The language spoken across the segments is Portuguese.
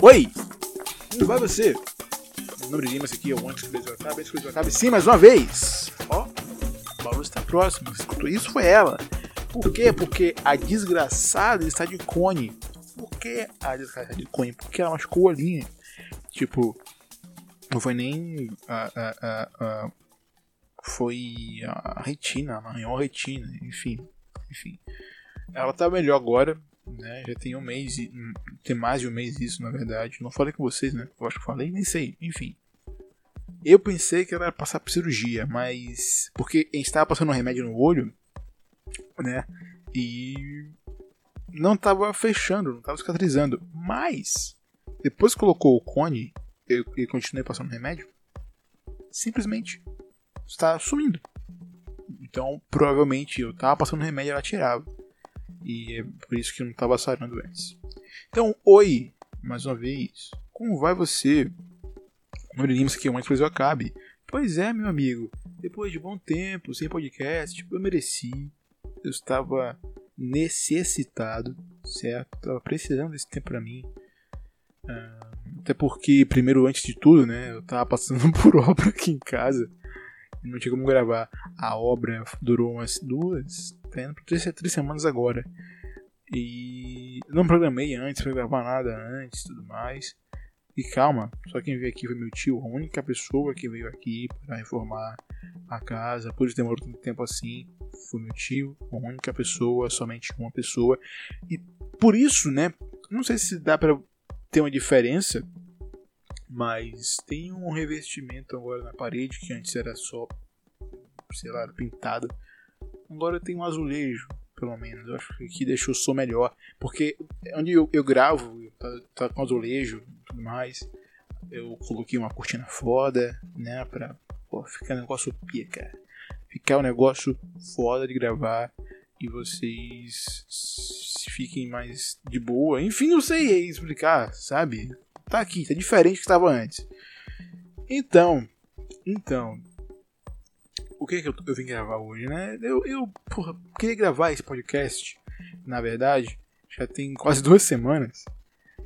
Oi! Como vai você? Meu nome é Lima, esse aqui é o Antes que Acabe, Antes que Acabe, sim, mais uma vez! Ó, o Balu está próximo, escutou isso? Foi ela. Por quê? Porque a desgraçada está de cone. Por que a desgraçada está de cone? Porque ela machucou o olhinho. Tipo, não foi nem a, a, a, a foi a retina, a retina, enfim, enfim. Ela tá melhor agora, né? Já tem um mês, tem mais de um mês isso, na verdade. Não falei com vocês, né? Eu acho que falei, nem sei, enfim. Eu pensei que ia passar por cirurgia, mas. Porque a gente estava passando um remédio no olho, né? E. Não estava fechando, não estava cicatrizando. Mas. Depois que colocou o cone, eu, continuei passando remédio. Simplesmente está sumindo. Então, provavelmente eu estava passando remédio e ela tirava. E é por isso que não estava sarando antes. Então, oi, mais uma vez. Como vai você? Não diríamos que antes coisa acabe. Pois é, meu amigo. Depois de bom tempo, sem podcast, eu mereci. Eu estava necessitado, certo? Estava precisando desse tempo para mim. Ah, até porque, primeiro, antes de tudo, né? Eu estava passando por obra aqui em casa. Não tinha como gravar. A obra durou umas duas, tá indo três, três semanas agora. E não programei antes para gravar nada antes tudo mais. E calma, só quem veio aqui foi meu tio, a única pessoa que veio aqui para reformar a casa. Por isso demorou tanto tempo assim. Foi meu tio, a única pessoa, somente uma pessoa. E por isso, né? Não sei se dá para ter uma diferença, mas tem um revestimento agora na parede que antes era só, sei lá, pintado. Agora tem um azulejo pelo menos. Eu acho que aqui deixou o som melhor. Porque onde eu, eu gravo, tá, tá, com azulejo e tudo mais. Eu coloquei uma cortina foda, né? Pra pô, ficar um negócio pica. Ficar um negócio foda de gravar. E vocês fiquem mais de boa. Enfim, não sei explicar, sabe? Tá aqui, tá diferente do que estava antes. Então, então, o que, que eu, eu, vim gravar hoje, né? Eu, eu porra, queria gravar esse podcast, na verdade, já tem quase duas semanas,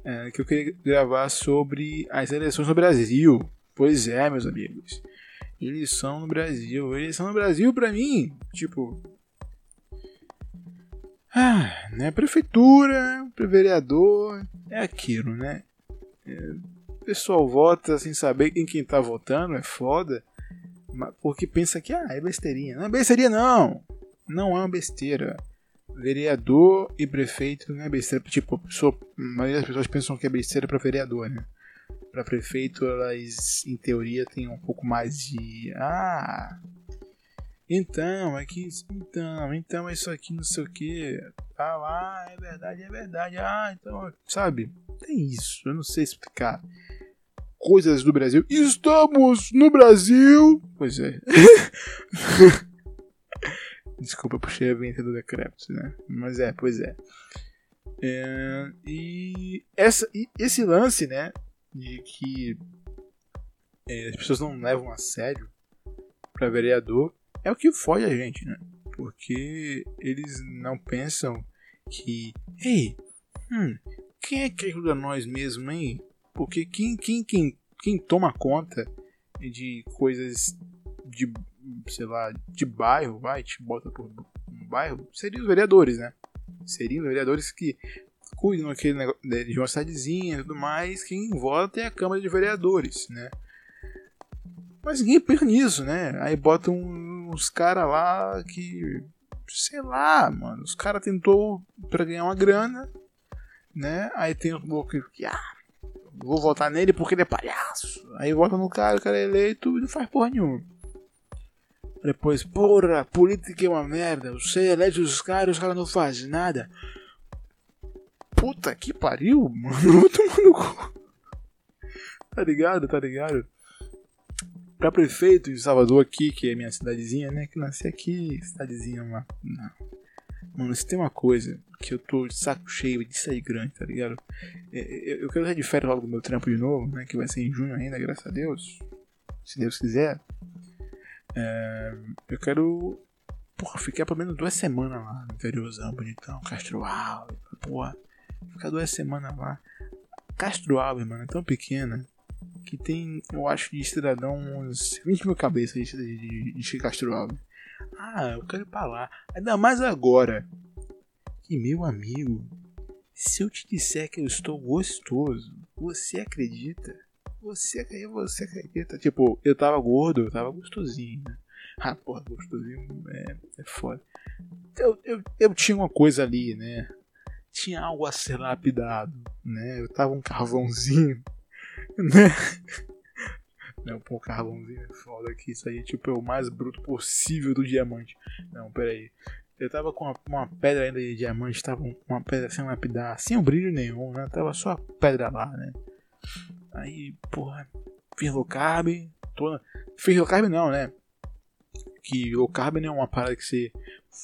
é, que eu queria gravar sobre as eleições no Brasil. Pois é, meus amigos. Eleição no Brasil. Eleição no Brasil, pra mim, tipo. Ah, né? Prefeitura, vereador, é aquilo, né? É, o pessoal vota sem saber em quem tá votando, é foda. Porque pensa que ah, é besteirinha. Não é besteirinha, não. Não é uma besteira. Vereador e prefeito não é besteira. Tipo, pessoa, a maioria das pessoas pensam que é besteira para vereador, né? Para prefeito, elas, em teoria, têm um pouco mais de. Ah! Então, aqui. Então, então é isso aqui, não sei o que. Ah, ah, é verdade, é verdade. Ah, então. Sabe? Tem isso. Eu não sei explicar coisas do Brasil. Estamos no Brasil! Pois é. Desculpa, puxei a venta do Decrépito, né? Mas é, pois é. é e, essa, e esse lance, né? De que é, as pessoas não levam a sério para vereador é o que foge a gente, né? Porque eles não pensam que, ei, hum, quem é que ajuda nós mesmo, hein? Porque quem, quem, quem, quem toma conta de coisas de, sei lá, de bairro, vai, te bota por um bairro, seriam os vereadores, né? Seriam os vereadores que cuidam aquele negócio, de uma cidadezinha e tudo mais, quem vota é a Câmara de Vereadores, né? Mas ninguém pensa nisso, né? Aí botam uns caras lá que. Sei lá, mano. Os caras tentou pra ganhar uma grana, né? Aí tem um louco que. Ah, vou votar nele porque ele é palhaço. Aí vota no cara, o cara é eleito e não faz porra nenhuma. Depois, porra, política é uma merda. Você elege os caras, os caras não fazem nada. Puta que pariu, mano. Vou tomar no cu. Tá ligado, tá ligado? Pra prefeito de Salvador aqui, que é minha cidadezinha, né? Que nasci aqui, cidadezinha lá. Mano, se tem uma coisa que eu tô de saco cheio de sair grande, tá ligado? É, é, eu quero sair de férias logo do meu trampo de novo, né? Que vai ser em junho ainda, graças a Deus. Se Deus quiser. É, eu quero. Porra, ficar pelo menos duas semanas lá no interiorzão, bonitão, Castro Alto, porra. Ficar duas semanas lá. Castro Alves, mano, é tão pequena que tem, eu acho, de cidadão uns 20 mil cabeças de, de, de Castro Alves. Ah, eu quero ir pra lá. Ainda mais agora. Que meu amigo, se eu te disser que eu estou gostoso, você acredita? Você, você acredita? Tipo, eu tava gordo, eu tava gostosinho, né? Ah, porra, gostosinho é, é foda. Eu, eu, eu tinha uma coisa ali, né? Tinha algo a ser lapidado, né? Eu tava um carvãozinho, né? Não, pô, carvãozinho é foda aqui. Isso aí tipo, é o mais bruto possível do diamante. Não, pera aí. Eu tava com uma, uma pedra ainda de diamante, tava uma pedra sem lapidar, sem um brilho nenhum, né? Tava só a pedra lá, né? Aí, porra, fiz low carb. Tô... Fiz low carb não, né? Que low carb não é uma parada que você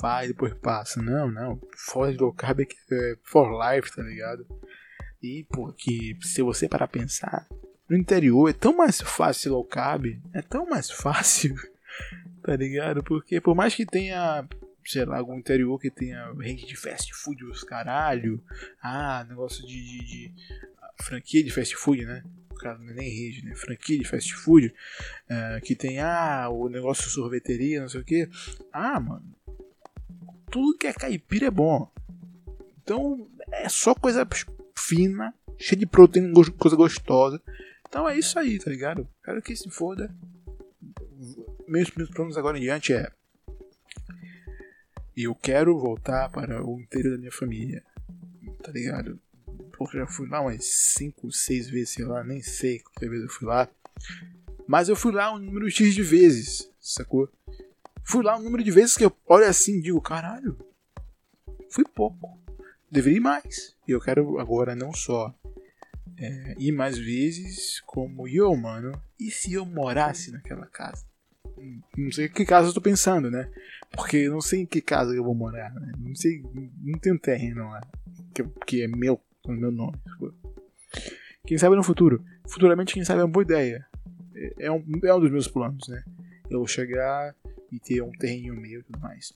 faz e depois passa. Não, não. Fora de low carb é, é for life, tá ligado? E, pô, que se você parar pensar, no interior é tão mais fácil low carb, é tão mais fácil, tá ligado? Porque por mais que tenha, sei lá, algum interior que tenha rede de fast food, os caralho, ah, negócio de, de, de franquia de fast food, né? Cara, não é nem rede, né? Franquia de fast food, uh, que tem, ah, o negócio de sorveteria, não sei o que. Ah, mano, tudo que é caipira é bom. Então, é só coisa fina, cheia de proteína, coisa gostosa. Então é isso aí, tá ligado? Quero que se foda. Meus, meus planos agora em diante é. Eu quero voltar para o interior da minha família. Tá ligado? Porque já fui lá umas 5, 6 vezes, sei lá, nem sei quantas vezes eu fui lá. Mas eu fui lá um número X de vezes, sacou? Fui lá um número de vezes que eu olho assim e digo, caralho, fui pouco. Deveria ir mais. E eu quero agora não só é, ir mais vezes como eu, mano. E se eu morasse naquela casa? Não sei que casa eu tô pensando, né? Porque eu não sei em que casa eu vou morar, né? Não sei, não tenho terreno lá. Que, que é meu, com meu nome. Quem sabe no futuro. Futuramente, quem sabe é uma boa ideia. É, é um, é um dos meus planos, né? Eu chegar e ter um terreno meu e tudo mais.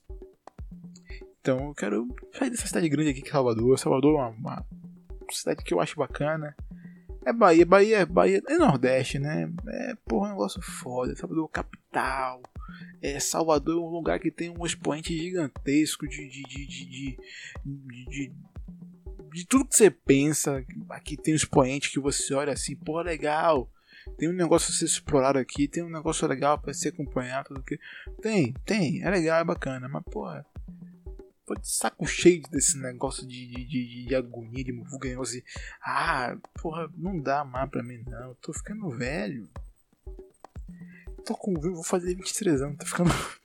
Então eu quero sair dessa cidade grande aqui que é Salvador. Salvador é uma, uma cidade que eu acho bacana. É Bahia, Bahia, Bahia é Nordeste, né? É porra, um negócio foda. Salvador capital. É, Salvador é um lugar que tem um expoente gigantesco de, de, de, de, de, de, de tudo que você pensa. Aqui tem um expoente que você olha assim, porra, legal. Tem um negócio a ser explorado aqui, tem um negócio legal para ser acompanhado. Tudo que... Tem, tem, é legal, é bacana, mas porra Tô de saco cheio desse negócio de, de, de, de agonia, de muvuga, negócio. Ah, porra, não dá mais pra mim não. Eu tô ficando velho. Tô com. Eu vou fazer 23 anos, tô ficando.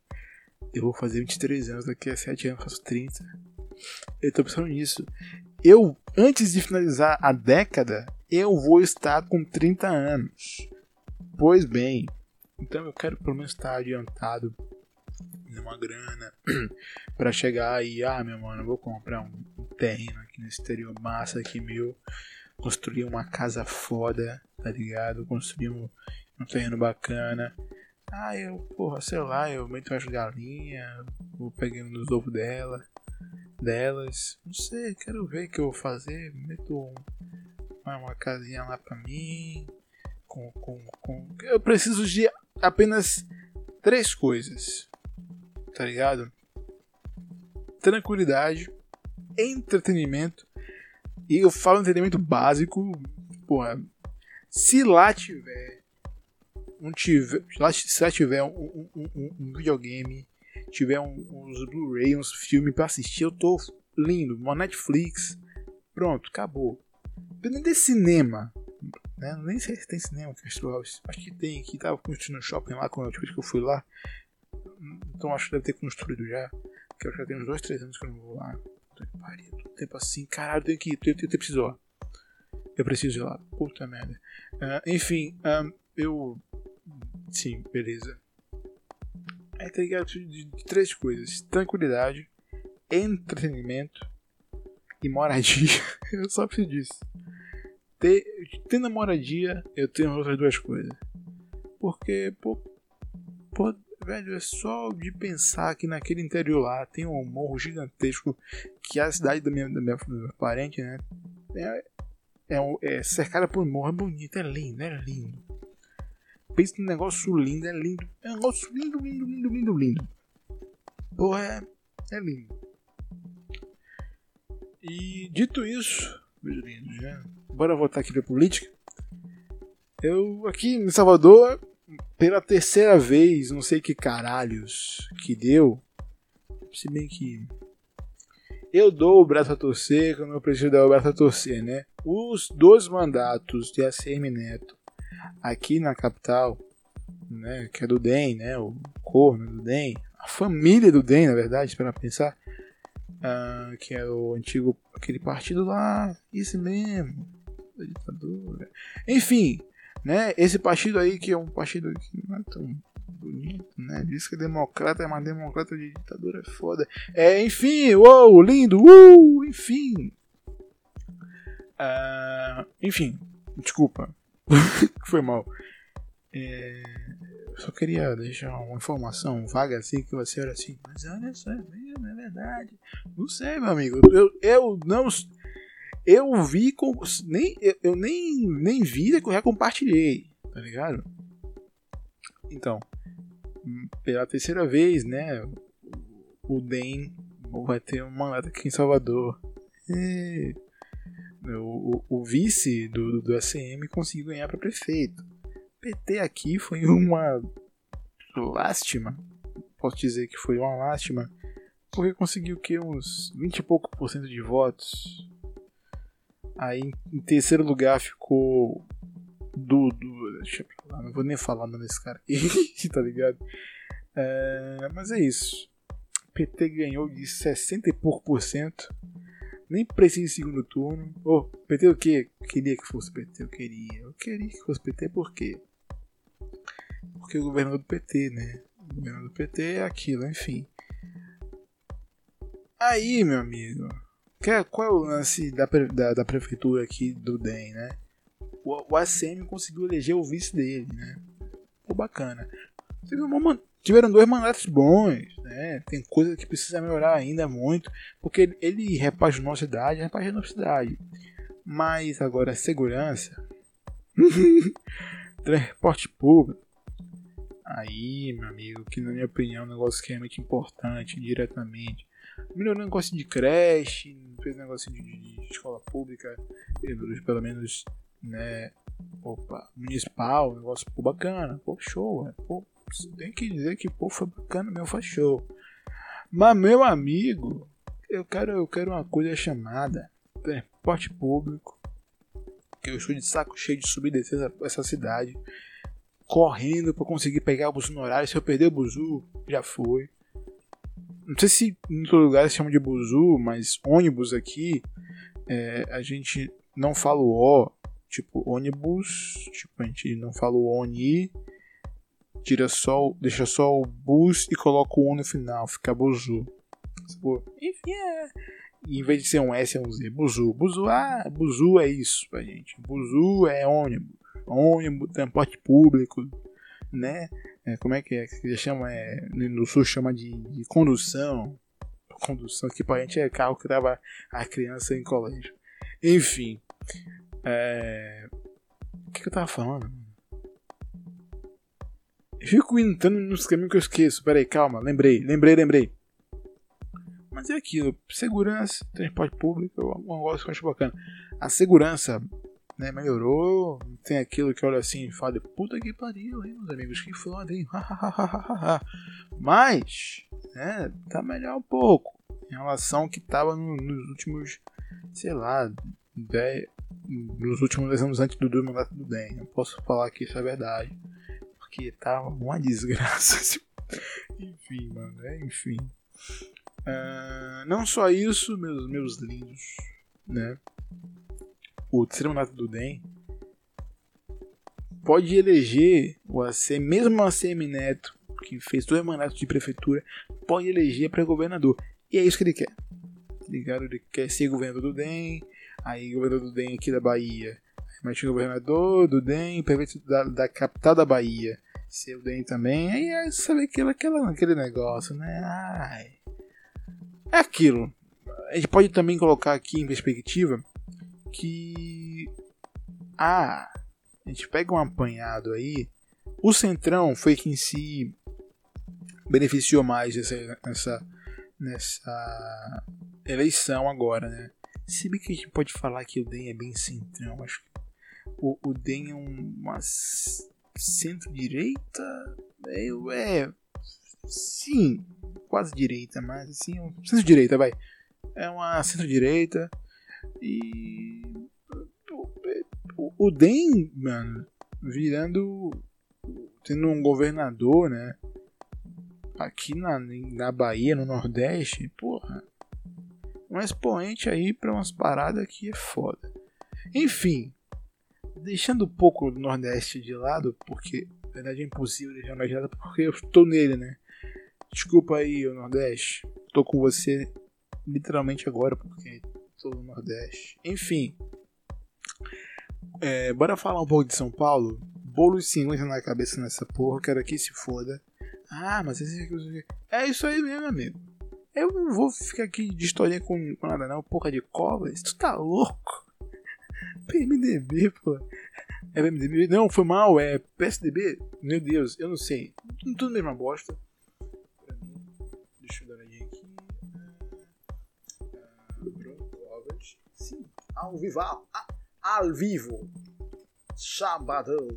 Eu vou fazer 23 anos, daqui a 7 anos faço 30. Eu tô pensando nisso. Eu, antes de finalizar a década, eu vou estar com 30 anos. Pois bem, então eu quero pelo menos estar adiantado uma grana para chegar e, ah, meu mano, vou comprar um, terreno aqui no exterior massa aqui meu, construir uma casa foda, tá ligado? Construir um, um terreno bacana. Ah, eu, porra, sei lá, eu meto umas galinhas, vou pegando nos ovos dela, delas. Não sei, quero ver o que eu vou fazer. Meto um, uma, uma casinha lá pra mim. Com, com, com... Eu preciso de apenas três coisas tá ligado? Tranquilidade, entretenimento. E eu falo entretenimento básico, porra. Se lá tiver. Um tiver se lá tiver um, um, um, um videogame, tiver uns Blu-ray, uns filmes pra assistir, eu tô lindo. Uma Netflix. Pronto, acabou. Dependendo de cinema, né? Nem sei se tem cinema Acho que tem aqui, tava construindo um shopping lá quando eu, que eu fui lá. Então acho que deve ter construído já. Porque eu já tenho uns 2, 3 anos que eu não vou lá. Puta que pariu. Tempo assim, caralho, tenho que ir. Eu, eu, eu preciso lá. Eu preciso ir lá. Puta merda. Uh, enfim, um, eu. Sim, beleza. É, tá ligado? De, de três coisas: tranquilidade, entretenimento e moradia. eu só preciso disso. Ter, tendo moradia, eu tenho outras duas coisas. Porque, pô, pô velho, é só de pensar que naquele interior lá tem um morro gigantesco que é a cidade da minha, da minha, da minha parente, né? É, é, é cercada por morro, é bonito, é lindo, é lindo. Pensa num negócio lindo, é lindo. É um negócio lindo, lindo, lindo, lindo, lindo. Porra, é, é lindo. E dito isso, meus lindos, já, bora voltar aqui pra política. Eu aqui em Salvador, pela terceira vez, não sei que caralhos que deu. Se bem que eu dou o braço a torcer quando eu preciso dar o braço a torcer, né? Os dois mandatos de ACM Neto aqui na capital, né, que é do DEM, né, o corno do DEM, a família do DEM, na verdade, para pensar, uh, que é o antigo, aquele partido lá, isso mesmo, ditadura. Enfim, né, esse partido aí que é um partido que não é tão bonito, né? Diz que é democrata, mas democrata de ditadura é foda. É, enfim, uou, lindo, enfim. Uh, enfim, desculpa. Foi mal. É, só queria deixar uma informação vaga assim que você era assim. Mas olha só, é é verdade. Não sei, meu amigo. Eu, eu não. Eu vi. Nem, eu nem, nem vi, eu já compartilhei. Tá ligado? Então, pela terceira vez, né? O DEM vai ter um mandato aqui em Salvador. E o, o, vice do, do ACM conseguiu ganhar para prefeito. PT aqui foi uma lástima. Posso dizer que foi uma lástima. Porque conseguiu que uns 20 e pouco por cento de votos. Aí em terceiro lugar ficou do, deixa eu falar, não vou nem falar nome desse cara aqui, tá ligado? É, mas é isso. PT ganhou de 60 e pouco por cento nem precisa de segundo turno. Ô, oh, PT o quê? Queria que fosse PT, eu queria. Eu queria que fosse PT por quê? Porque o governador do PT, né? O governador do PT é aquilo, enfim. Aí, meu amigo, qual é o lance da, da, da prefeitura aqui do DEM, né? O, o ACM conseguiu eleger o vice dele, né? Pô, bacana. Tiveram dois mandatos bons, né? Tem coisa que precisa melhorar ainda muito, porque ele, ele repaginou a cidade, repaginou a cidade. Mas agora segurança, transporte público, aí, meu amigo, que na minha opinião é um negócio que é realmente importante, diretamente. Melhorou o negócio de creche, fez negócio de, de, de escola pública, pelo menos, né, opa, municipal, negócio pô, bacana, pô, show, é, pô, tem que dizer que pô, foi bacana meu foi show. Mas meu amigo, eu quero, eu quero uma coisa chamada transporte público. Que eu estou de saco cheio de subir e descer essa, essa cidade. Correndo para conseguir pegar o buzu no horário. Se eu perder o buzu, já foi. Não sei se em todo lugar se chama de buzu, mas ônibus aqui, é, a gente não fala o O, tipo ônibus, tipo a gente não fala o ONI, tira só, deixa só o bus e coloca o O no final, fica buzu. Enfim, é. em vez de ser um S, é um Z. Buzu. Buzu, ah, buzu é isso pra gente. Buzu é ônibus. Ônibus, transporte público, né? É, como é que é? Que chama, é, no sul chama de, de condução. Condução que pra gente é carro que leva a criança em colégio. Enfim. É... O que, que eu tava falando? Eu fico entrando nos caminhos que eu esqueço. Peraí, calma, lembrei, lembrei, lembrei. Mas é aquilo, segurança, transporte público, é um negócio que eu acho bacana. A segurança né, melhorou, tem aquilo que olha assim e fala, puta que pariu, hein, meus amigos, que foda, hein, Mas, né, tá melhor um pouco, em relação ao que tava no, nos últimos, sei lá, 10, nos últimos 10 anos antes do, mandato do DEM. Não posso falar que isso é verdade. Porque tá uma desgraça. enfim, mano. É, enfim. Uh, não só isso, meus, meus lindos. Né? O terceiro mandato do DEM pode eleger o AC, mesmo o ACM Neto, que fez dois mandatos de prefeitura, pode eleger para governador. E é isso que ele quer. Ligado? Ele quer ser governador do DEM, Aí governador do DEM aqui da Bahia. Mas o governador do DEM, prefeito da, da capital da Bahia. Ser o DEM também. Aí é, sabe aquilo, aquela, aquele negócio, né? Ai. É aquilo. A gente pode também colocar aqui em perspectiva que. Ah, a gente pega um apanhado aí. O Centrão foi quem se beneficiou mais nessa, nessa, nessa eleição agora, né? Se bem que a gente pode falar que o DEM é bem centrão, acho que o, o DEM é uma centro-direita, é, é, sim, quase direita, mas assim, centro-direita, vai. É uma centro-direita e o, DEM, mano, virando tendo um governador, né? Aqui na, na Bahia, no Nordeste, porra, um expoente aí pra umas paradas que é foda. Enfim, deixando um pouco do Nordeste de lado, porque na verdade é impossível deixar mais de lado porque eu estou nele, né? Desculpa aí, o Nordeste. Tô com você literalmente agora porque estou no Nordeste. Enfim, é, bora falar um pouco de São Paulo. Bolo de 50 na cabeça nessa porra, quero que se foda. Ah, mas esse é isso aí mesmo, amigo. Eu não vou ficar aqui de historinha com, com nada não, porra de cobras. Tu tá louco? PMDB, pô. É PMDB? Não, foi mal, é PSDB? Meu Deus, eu não sei. Tudo mesma bosta. Ao vivo. Ao vivo. Sabadão.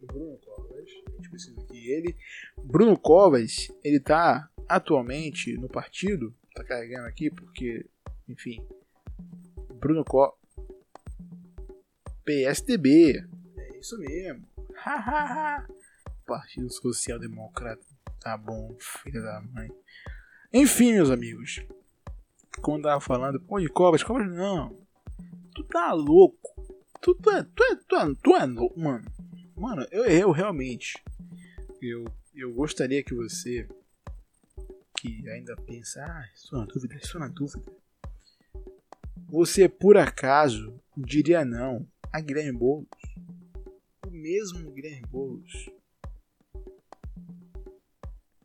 Bruno Covas. A gente precisa aqui. Ele. Bruno Covas, ele tá atualmente no partido, tá carregando aqui porque, enfim, Bruno Co PSDB, é isso mesmo. Partido Social Democrata, tá bom, filha da mãe. Enfim, meus amigos, como eu tava falando, pô, de cobras, cobras não. Tu tá louco. Tu, tu, é, tu, é, tu, é, tu é louco, mano. Mano, eu, eu realmente, eu, eu gostaria que você que ainda pensa, ah, estou na dúvida, estou na dúvida. Você por acaso diria não a Guilherme Boulos? O mesmo Guilherme Boulos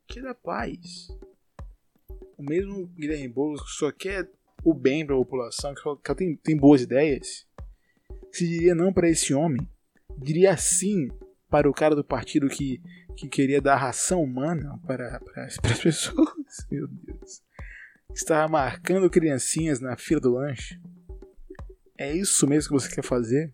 que é da paz. O mesmo Guilherme Boulos que só quer o bem para a população, que só tem, tem boas ideias. Se diria não para esse homem, diria sim para o cara do partido que, que queria dar ração humana para, para, para as pessoas. Meu Deus. Estava marcando criancinhas na fila do lanche. É isso mesmo que você quer fazer?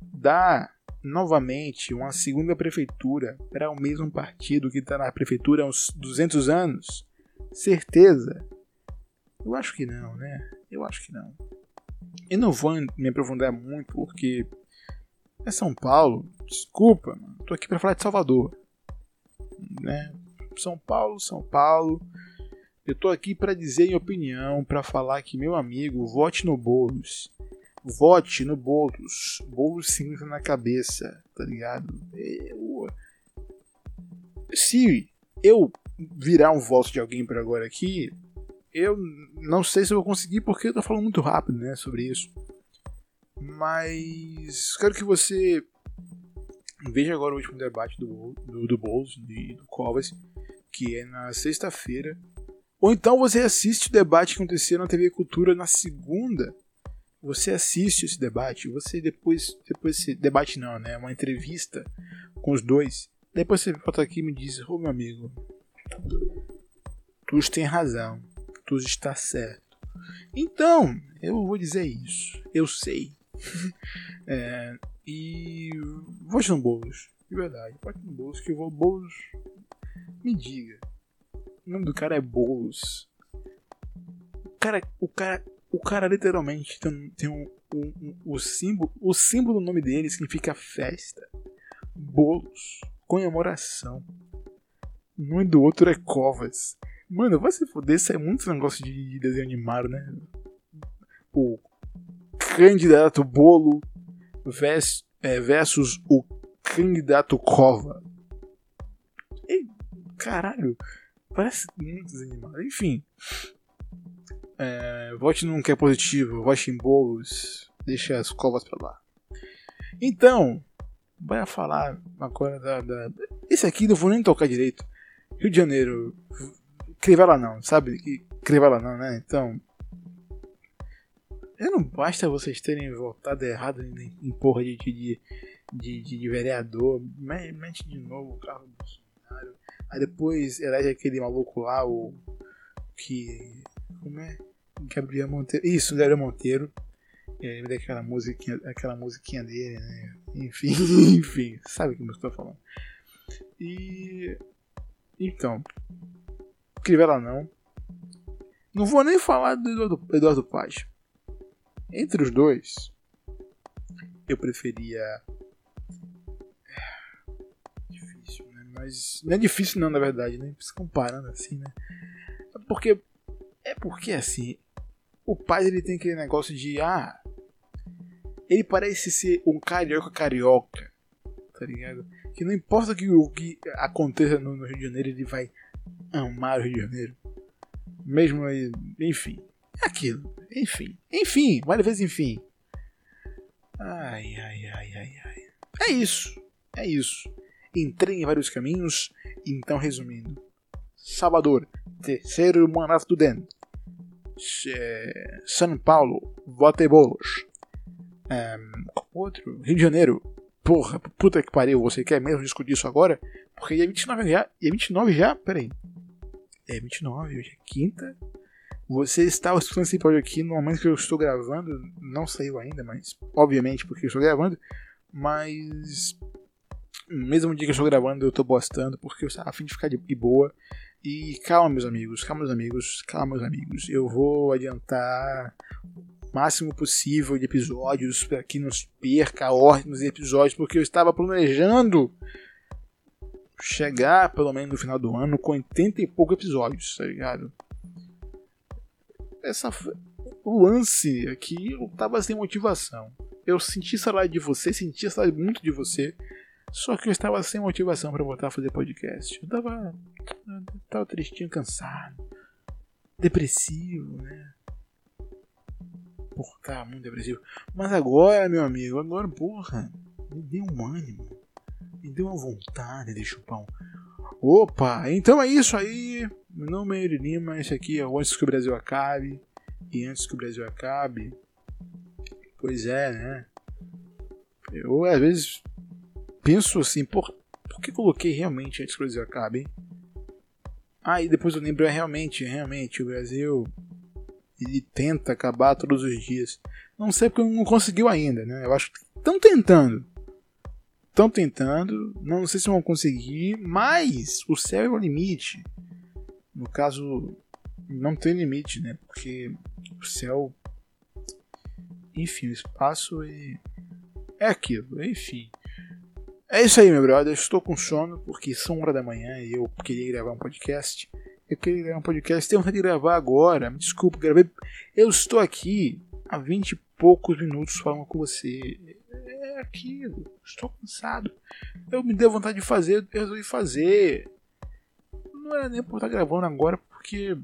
Dá novamente uma segunda prefeitura para o mesmo partido que está na prefeitura há uns 200 anos? Certeza? Eu acho que não, né? Eu acho que não. Eu não vou me aprofundar muito porque é São Paulo. Desculpa, mano. Tô aqui para falar de Salvador né? São Paulo, São Paulo. Eu tô aqui para dizer minha opinião, para falar que meu amigo, vote no Boulos. Vote no Boulos. Boulos significa na cabeça, tá ligado? Eu... Se eu virar um voto de alguém por agora aqui, eu não sei se eu vou conseguir porque eu tô falando muito rápido, né, sobre isso. Mas quero que você Veja agora o último debate do, do, do Boulos e do Covas, que é na sexta-feira. Ou então você assiste o debate que aconteceu na TV Cultura na segunda. Você assiste esse debate, você depois. Depois esse debate não, né? Uma entrevista com os dois. Depois você volta aqui e me diz, ô oh, meu amigo, tu tem razão, tu está certo. Então, eu vou dizer isso. Eu sei. é, e vote no Boulos. De verdade, vote no Boulos que o Boulos me diga. O nome do cara é Boulos. O cara, o cara, o cara literalmente tem, tem um, um, um, o símbolo, o símbolo do nome dele significa festa. Bolos, comemoração. O nome do outro é Covas. Mano, vai se foder, isso é muito negócio de desenho animado, né? O candidato Bolo é, versus o candidato Cova. E, caralho, parece muito desanimado. Enfim, é, vote num que é positivo, vote em bolos, deixa as covas pra lá. Então, vai falar agora da, da. Esse aqui não vou nem tocar direito. Rio de Janeiro, Crivella não, sabe? Crivella não, né? Então, é, não basta vocês terem votado errado em, porra de, de, de, de, vereador. Mete de novo o carro do Bolsonaro. Aí depois elege aquele maluco lá, o. Que. Como é? Gabriel Monteiro. Isso, Gabriel Monteiro. É, daquela musiquinha, aquela musiquinha dele, né? Enfim, enfim, sabe o que eu estou falando. E. Então. Crivella não. Não vou nem falar do Eduardo, Eduardo Paz. Entre os dois, eu preferia. Difícil, né? Mas. Não é difícil, não, na verdade, né? Se comparando assim, né? É porque. É porque assim. O pai ele tem aquele negócio de. Ah. Ele parece ser um carioca carioca. Tá ligado? Que não importa que o que aconteça no, Rio de Janeiro, ele vai amar o Rio de Janeiro. Mesmo aí. Enfim. É aquilo. Enfim. Enfim. Várias vezes enfim. Ai, ai, ai, ai, ai. É isso. É isso. Entrei em vários caminhos. Então, resumindo. Salvador. Terceiro mandato do DEM. São Paulo. Votebolos. Um, outro. Rio de Janeiro. Porra, puta que pariu. Você quer mesmo discutir isso agora? Porque dia 29 já. Dia 29 já? Peraí é 29, hoje é quinta. Você está escutando esse episódio aqui no momento que eu estou gravando. Não saiu ainda, mas obviamente porque eu estou gravando. Mas mesmo dia que eu estou gravando, eu estou postando porque eu estava a fim de ficar de boa. E calma, meus amigos, calma, meus amigos, calma, meus amigos. Eu vou adiantar máximo possível de episódios para que não perca a ordem dos episódios, porque eu estava planejando chegar pelo menos no final do ano com 80 e poucos episódios, tá ligado? Essa o lance aqui eu tava sem motivação. Eu senti saudade de você, senti saudade muito de você, só que eu estava sem motivação para voltar a fazer podcast. Eu tava eu tava tristinho, cansado, depressivo, né? Porra, tá muito depressivo. Mas agora, meu amigo, agora, porra, me deu um ânimo me deu uma vontade de chupar um. Opa, então é isso aí. Meu nome é Lima, esse aqui é o Antes que o Brasil Acabe. E antes que o Brasil acabe. Pois é, né? Eu às vezes penso assim, por, por que coloquei realmente antes que o Brasil acabe, hein? Ah, depois eu lembro, é realmente, realmente, o Brasil ele tenta acabar todos os dias. Não sei porque não conseguiu ainda, né? Eu acho que estão tentando estão tentando, não sei se vão conseguir, mas o céu é o limite. No caso, não tem limite, né? Porque o céu. Enfim, o espaço é. É aquilo, enfim. É isso aí, meu brother. Estou com sono porque são hora da manhã e eu queria gravar um podcast. Eu queria gravar um podcast, tenho vontade de gravar agora. Me desculpa, gravei. Eu estou aqui há 20 e poucos minutos falando com você é aquilo, estou cansado. Eu me dei vontade de fazer, eu resolvi fazer. Não era nem por estar gravando agora, porque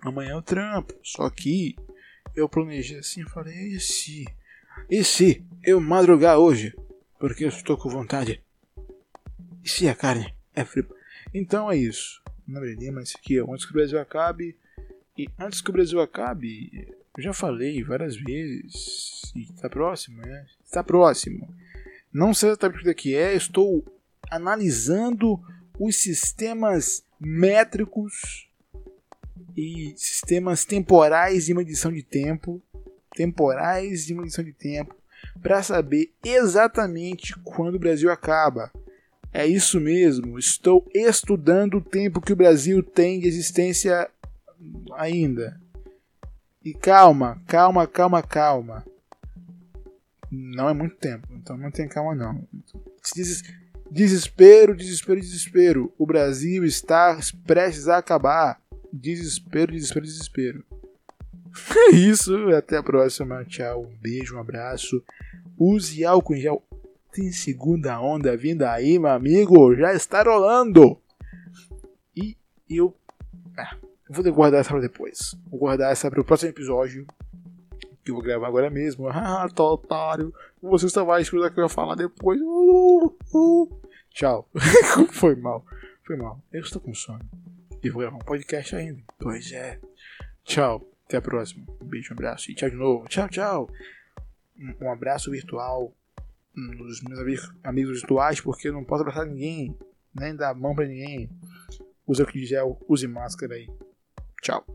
amanhã eu trampo. Só que eu planejei assim, falei, e se? E se eu madrugar hoje? Porque eu estou com vontade. E se a carne é fria? Então é isso. Não é Lima, esse aqui é antes que o Brasil acabe. E antes que o Brasil acabe, eu já falei várias vezes. E tá próximo, né? Está próximo. Não sei exatamente o que é, estou analisando os sistemas métricos e sistemas temporais de medição de tempo, temporais de medição de tempo, para saber exatamente quando o Brasil acaba. É isso mesmo, estou estudando o tempo que o Brasil tem de existência ainda. E calma, calma, calma, calma. Não é muito tempo, então não tem calma não. Desespero, desespero, desespero. O Brasil está prestes a acabar. Desespero, desespero, desespero. É isso, até a próxima. Tchau, um beijo, um abraço. Use álcool em gel. Tem segunda onda vindo aí, meu amigo. Já está rolando. E eu. Ah, Vou guardar essa para depois. Vou guardar essa para o próximo episódio. Que eu vou gravar agora mesmo. Ah, tô otário. Você só vai escutar o que eu vou falar depois. Uh, uh. Tchau. Foi mal. Foi mal. Eu estou com sono. E vou gravar um podcast ainda. Pois é. Tchau. Até a próxima. Um beijo, um abraço e tchau de novo. Tchau, tchau. Um abraço virtual nos meus amigos, amigos porque eu não posso abraçar ninguém, nem dar mão pra ninguém. Use o gel, use máscara aí. Tchau.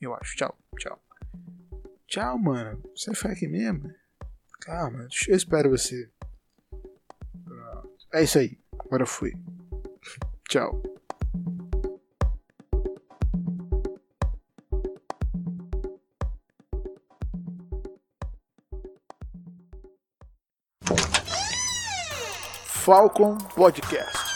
Eu acho. Tchau, tchau. Tchau, mano. Você vai ficar aqui mesmo? Calma, eu espero você. É isso aí. Agora fui. Tchau. Falcon Podcast.